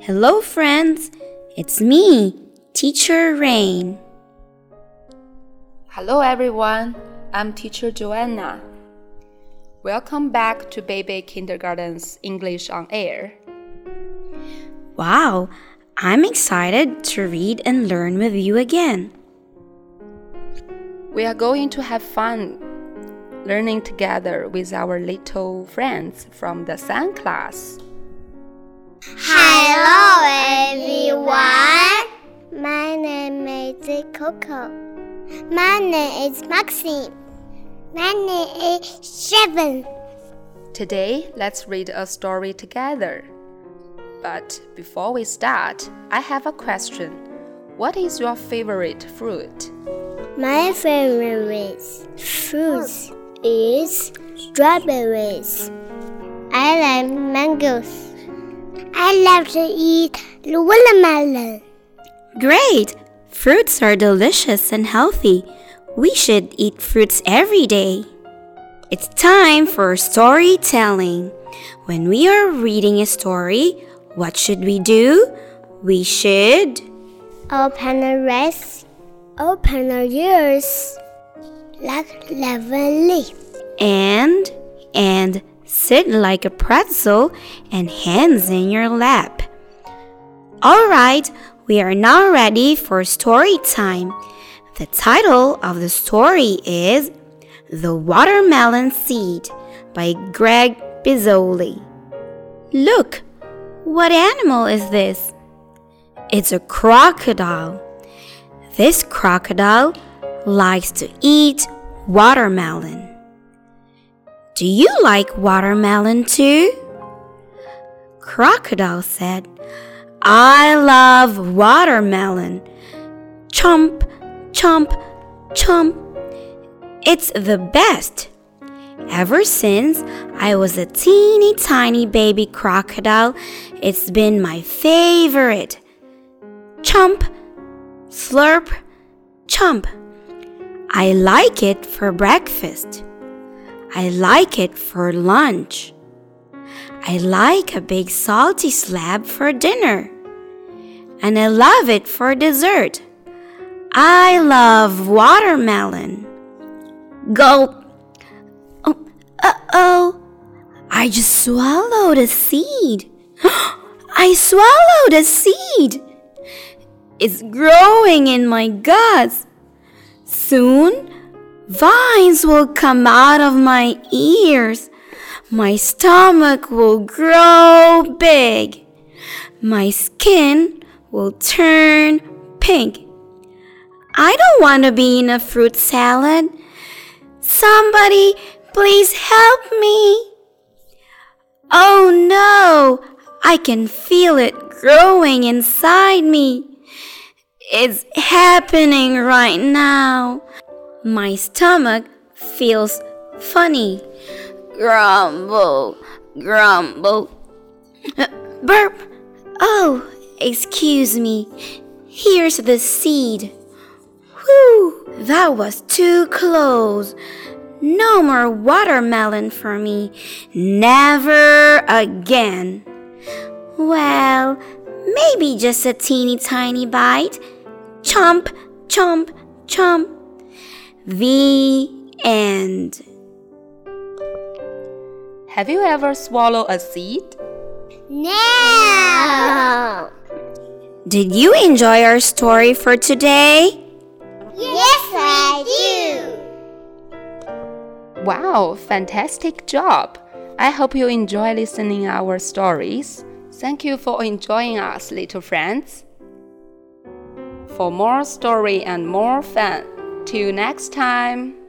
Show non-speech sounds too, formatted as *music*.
Hello, friends. It's me, Teacher Reign. Hello, everyone. I'm Teacher Joanna. Welcome back to Baby Kindergarten's English on Air. Wow, I'm excited to read and learn with you again. We are going to have fun learning together with our little friends from the Sun class. Hello, everyone. My name is Coco. My name is Maxine. My name is Seven. Today, let's read a story together. But before we start, I have a question. What is your favorite fruit? My favorite fruit is strawberries. I like mangoes. I love to eat watermelon. Great! Fruits are delicious and healthy. We should eat fruits every day. It's time for storytelling. When we are reading a story, what should we do? We should Open our eyes. Open our ears. Look lovely. and and sit like a pretzel and hands in your lap. All right, we are now ready for story time. The title of the story is The Watermelon Seed by Greg Pizzoli. Look, what animal is this? It's a crocodile. This crocodile likes to eat watermelon. Do you like watermelon too? Crocodile said, I love watermelon. Chomp, chomp, chomp. It's the best. Ever since I was a teeny tiny baby crocodile, it's been my favorite. Chomp, slurp, chomp. I like it for breakfast. I like it for lunch. I like a big salty slab for dinner. And I love it for dessert. I love watermelon. Gulp. Oh, uh oh. I just swallowed a seed. *gasps* I swallowed a seed. It's growing in my guts. Soon, vines will come out of my ears. My stomach will grow big. My skin will turn pink. I don't want to be in a fruit salad. Somebody, please help me. Oh no, I can feel it growing inside me. It's happening right now. My stomach feels funny. Grumble, grumble. *laughs* Burp. Oh, excuse me. Here's the seed. Whew, that was too close. No more watermelon for me. Never again. Well, maybe just a teeny tiny bite. Chomp, chomp, chomp. The end. Have you ever swallowed a seed? No. Did you enjoy our story for today? Yes, I do. Wow, fantastic job! I hope you enjoy listening our stories. Thank you for enjoying us, little friends. For more story and more fun, till next time.